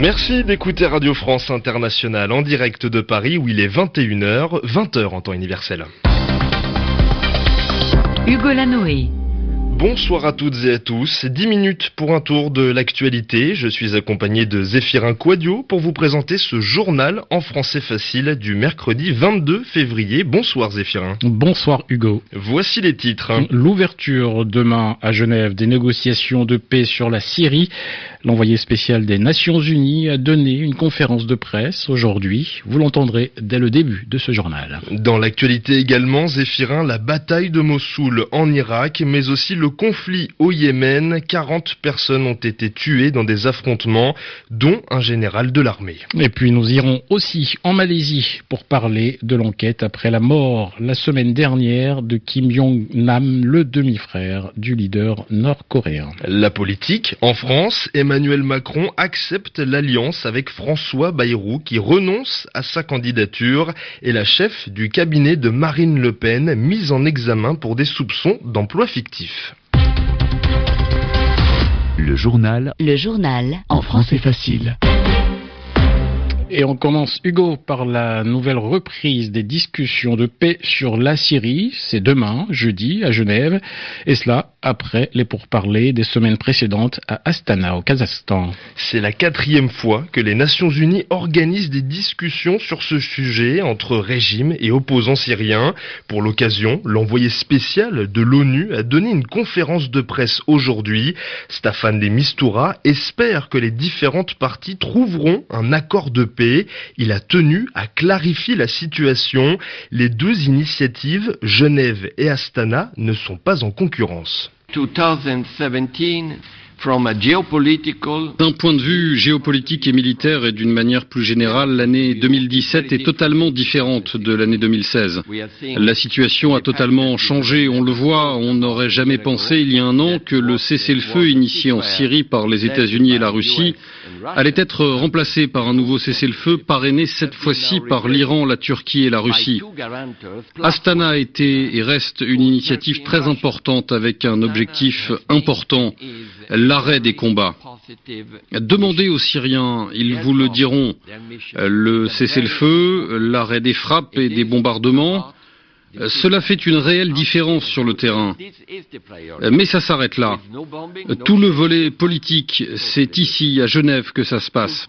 Merci d'écouter Radio France Internationale en direct de Paris où il est 21h, 20h en temps universel. Hugo Lanoé. Bonsoir à toutes et à tous. 10 minutes pour un tour de l'actualité. Je suis accompagné de Zéphirin Quadio pour vous présenter ce journal en français facile du mercredi 22 février. Bonsoir Zéphirin. Bonsoir Hugo. Voici les titres. L'ouverture demain à Genève des négociations de paix sur la Syrie. L'envoyé spécial des Nations Unies a donné une conférence de presse aujourd'hui. Vous l'entendrez dès le début de ce journal. Dans l'actualité également, Zéphirin, la bataille de Mossoul en Irak, mais aussi le conflit au Yémen. 40 personnes ont été tuées dans des affrontements, dont un général de l'armée. Et puis nous irons aussi en Malaisie pour parler de l'enquête après la mort la semaine dernière de Kim Jong-nam, le demi-frère du leader nord-coréen. La politique en France, Emmanuel Macron accepte l'alliance avec François Bayrou qui renonce à sa candidature et la chef du cabinet de Marine Le Pen mise en examen pour des soupçons d'emploi fictif. Le journal. Le journal. En français facile. Et on commence, Hugo, par la nouvelle reprise des discussions de paix sur la Syrie. C'est demain, jeudi, à Genève. Et cela après les pourparlers des semaines précédentes à Astana, au Kazakhstan. C'est la quatrième fois que les Nations Unies organisent des discussions sur ce sujet entre régime et opposants syriens. Pour l'occasion, l'envoyé spécial de l'ONU a donné une conférence de presse aujourd'hui. Staffan de Mistura espère que les différentes parties trouveront un accord de paix il a tenu à clarifier la situation. Les deux initiatives, Genève et Astana, ne sont pas en concurrence. D'un point de vue géopolitique et militaire et d'une manière plus générale, l'année 2017 est totalement différente de l'année 2016. La situation a totalement changé, on le voit, on n'aurait jamais pensé il y a un an que le cessez-le-feu initié en Syrie par les États-Unis et la Russie allait être remplacé par un nouveau cessez-le-feu parrainé cette fois-ci par l'Iran, la Turquie et la Russie. Astana a été et reste une initiative très importante avec un objectif important l'arrêt des combats. Demandez aux Syriens, ils vous le diront, le cessez-le-feu, l'arrêt des frappes et des bombardements, cela fait une réelle différence sur le terrain. Mais ça s'arrête là. Tout le volet politique, c'est ici, à Genève, que ça se passe.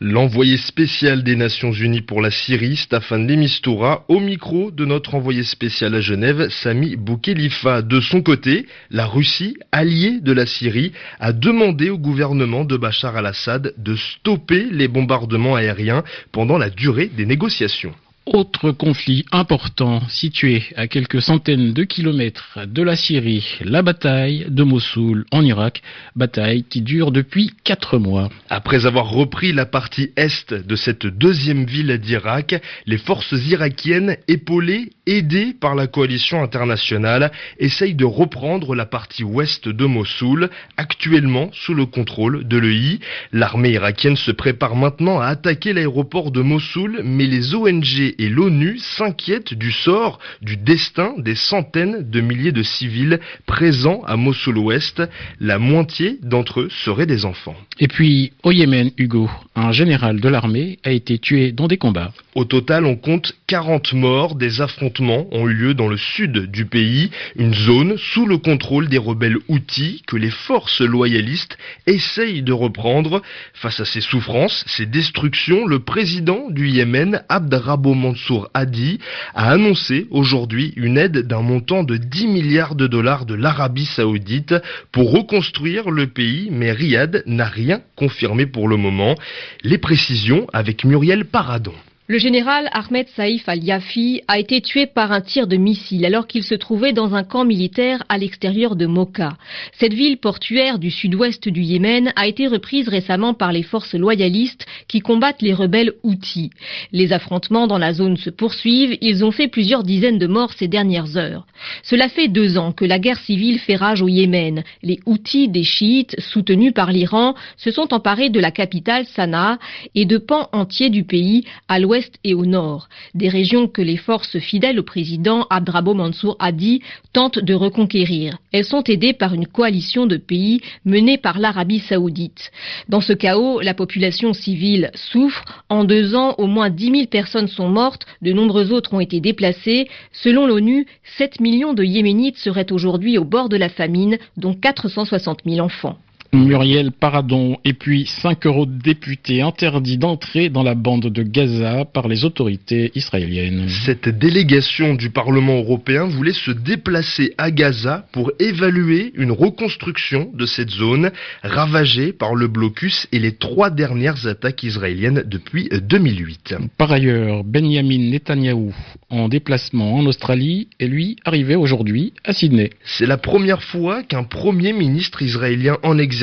L'envoyé spécial des Nations Unies pour la Syrie, Staffan Lemistura, au micro de notre envoyé spécial à Genève, Sami Boukhelifa. De son côté, la Russie, alliée de la Syrie, a demandé au gouvernement de Bachar al-Assad de stopper les bombardements aériens pendant la durée des négociations. Autre conflit important situé à quelques centaines de kilomètres de la Syrie, la bataille de Mossoul en Irak, bataille qui dure depuis quatre mois. Après avoir repris la partie est de cette deuxième ville d'Irak, les forces irakiennes épaulées, aidées par la coalition internationale, essayent de reprendre la partie ouest de Mossoul, actuellement sous le contrôle de l'EI. L'armée irakienne se prépare maintenant à attaquer l'aéroport de Mossoul, mais les ONG et l'ONU s'inquiètent du sort, du destin des centaines de milliers de civils présents à Mossoul-Ouest. La moitié d'entre eux seraient des enfants. Et puis, au Yémen, Hugo, un général de l'armée a été tué dans des combats. Au total, on compte 40 morts. Des affrontements ont eu lieu dans le sud du pays, une zone sous le contrôle des rebelles Houthis que les forces loyalistes essayent de reprendre. Face à ces souffrances, ces destructions, le président du Yémen, Abdrabo Mansour Hadi, a annoncé aujourd'hui une aide d'un montant de 10 milliards de dollars de l'Arabie saoudite pour reconstruire le pays, mais Riyad n'a rien confirmé pour le moment. Les précisions avec Muriel Paradon. Le général Ahmed Saïf al-Yafi a été tué par un tir de missile alors qu'il se trouvait dans un camp militaire à l'extérieur de Mocha. Cette ville portuaire du sud-ouest du Yémen a été reprise récemment par les forces loyalistes qui combattent les rebelles Houthis. Les affrontements dans la zone se poursuivent, ils ont fait plusieurs dizaines de morts ces dernières heures. Cela fait deux ans que la guerre civile fait rage au Yémen. Les Houthis des chiites, soutenus par l'Iran, se sont emparés de la capitale Sanaa et de pans entiers du pays à l'ouest et au nord. Des régions que les forces fidèles au président Abdrabo Mansour Hadi tentent de reconquérir. Elles sont aidées par une coalition de pays menée par l'Arabie saoudite. Dans ce chaos, la population civile souffre. En deux ans, au moins 10 000 personnes sont mortes, de nombreux autres ont été déplacés. Selon l'ONU, 7 millions de Yéménites seraient aujourd'hui au bord de la famine, dont 460 000 enfants. Muriel Paradon et puis cinq eurodéputés interdits d'entrer dans la bande de Gaza par les autorités israéliennes. Cette délégation du Parlement européen voulait se déplacer à Gaza pour évaluer une reconstruction de cette zone ravagée par le blocus et les trois dernières attaques israéliennes depuis 2008. Par ailleurs, Benjamin Netanyahou, en déplacement en Australie, est lui arrivé aujourd'hui à Sydney. C'est la première fois qu'un premier ministre israélien en exercice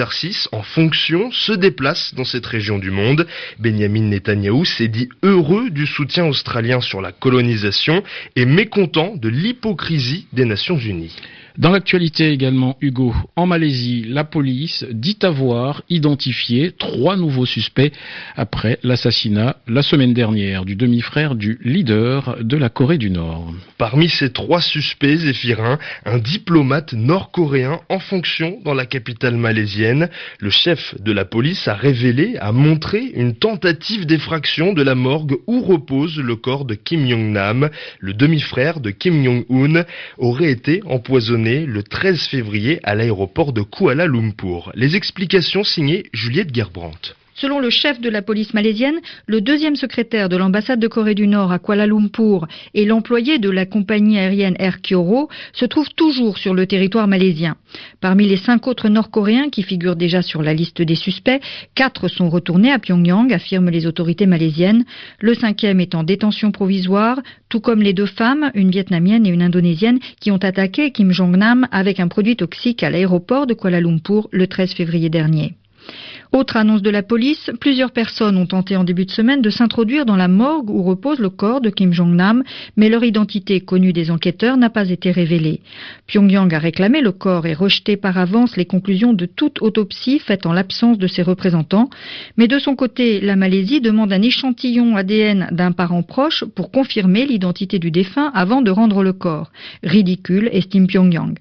en fonction se déplace dans cette région du monde. Benjamin Netanyahou s'est dit heureux du soutien australien sur la colonisation et mécontent de l'hypocrisie des Nations Unies. Dans l'actualité également, Hugo, en Malaisie, la police dit avoir identifié trois nouveaux suspects après l'assassinat la semaine dernière du demi-frère du leader de la Corée du Nord. Parmi ces trois suspects, Zéphirin, un diplomate nord-coréen en fonction dans la capitale malaisienne. Le chef de la police a révélé, a montré une tentative d'effraction de la morgue où repose le corps de Kim Jong-nam. Le demi-frère de Kim Jong-un aurait été empoisonné le 13 février à l'aéroport de Kuala Lumpur. Les explications signées Juliette Gerbrandt. Selon le chef de la police malaisienne, le deuxième secrétaire de l'ambassade de Corée du Nord à Kuala Lumpur et l'employé de la compagnie aérienne Air Kyoro se trouvent toujours sur le territoire malaisien. Parmi les cinq autres Nord-Coréens qui figurent déjà sur la liste des suspects, quatre sont retournés à Pyongyang, affirment les autorités malaisiennes. Le cinquième est en détention provisoire, tout comme les deux femmes, une vietnamienne et une indonésienne, qui ont attaqué Kim Jong-nam avec un produit toxique à l'aéroport de Kuala Lumpur le 13 février dernier. Autre annonce de la police, plusieurs personnes ont tenté en début de semaine de s'introduire dans la morgue où repose le corps de Kim Jong-nam, mais leur identité connue des enquêteurs n'a pas été révélée. Pyongyang a réclamé le corps et rejeté par avance les conclusions de toute autopsie faite en l'absence de ses représentants, mais de son côté, la Malaisie demande un échantillon ADN d'un parent proche pour confirmer l'identité du défunt avant de rendre le corps. Ridicule, estime Pyongyang.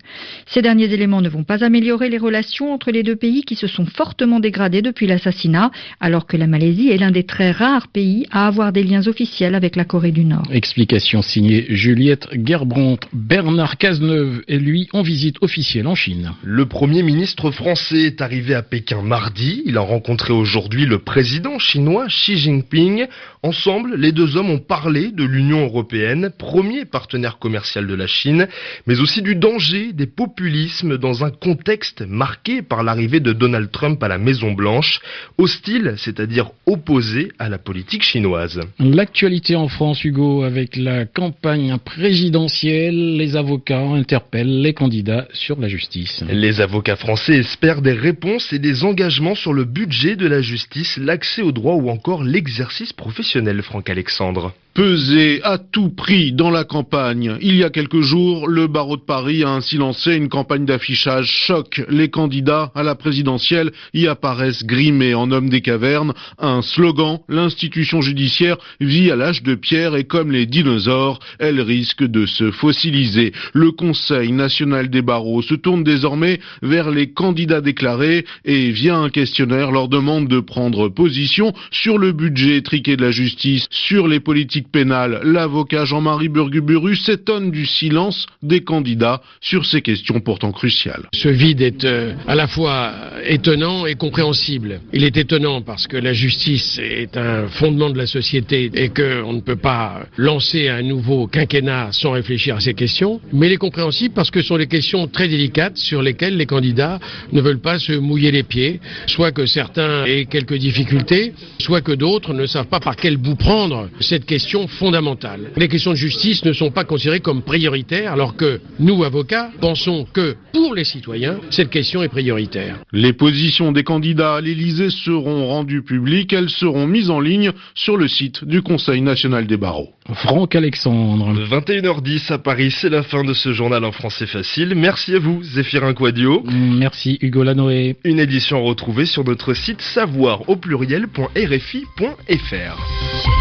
Ces derniers éléments ne vont pas améliorer les relations entre les deux pays qui se sont fortement dégradées depuis l'assassinat, alors que la Malaisie est l'un des très rares pays à avoir des liens officiels avec la Corée du Nord. Explication signée Juliette Gerbrandt. Bernard Cazeneuve est lui en visite officielle en Chine. Le Premier ministre français est arrivé à Pékin mardi. Il a rencontré aujourd'hui le président chinois Xi Jinping. Ensemble, les deux hommes ont parlé de l'Union européenne, premier partenaire commercial de la Chine, mais aussi du danger des populismes dans un contexte marqué par l'arrivée de Donald Trump à la Maison Blanche hostile, c'est-à-dire opposé à la politique chinoise. L'actualité en France, Hugo, avec la campagne présidentielle, les avocats interpellent les candidats sur la justice. Les avocats français espèrent des réponses et des engagements sur le budget de la justice, l'accès au droit ou encore l'exercice professionnel, Franck Alexandre peser à tout prix dans la campagne. Il y a quelques jours, le barreau de Paris a ainsi lancé une campagne d'affichage choc. Les candidats à la présidentielle y apparaissent grimés en hommes des cavernes. Un slogan, l'institution judiciaire vit à l'âge de pierre et comme les dinosaures, elle risque de se fossiliser. Le Conseil national des barreaux se tourne désormais vers les candidats déclarés et via un questionnaire leur demande de prendre position sur le budget étriqué de la justice, sur les politiques pénale, l'avocat Jean-Marie Burguburu s'étonne du silence des candidats sur ces questions pourtant cruciales. Ce vide est euh, à la fois étonnant et compréhensible. Il est étonnant parce que la justice est un fondement de la société et qu'on ne peut pas lancer un nouveau quinquennat sans réfléchir à ces questions. Mais il est compréhensible parce que ce sont des questions très délicates sur lesquelles les candidats ne veulent pas se mouiller les pieds. Soit que certains aient quelques difficultés, soit que d'autres ne savent pas par quel bout prendre cette question fondamentale. Les questions de justice ne sont pas considérées comme prioritaires, alors que nous, avocats, pensons que pour les citoyens, cette question est prioritaire. Les positions des candidats à l'Élysée seront rendues publiques, elles seront mises en ligne sur le site du Conseil national des barreaux. Franck Alexandre. 21h10 à Paris, c'est la fin de ce journal en français facile. Merci à vous, Zéphirin Quadio. Merci Hugo Lanoé. Une édition retrouvée sur notre site savoir au pluriel.rfi.fr.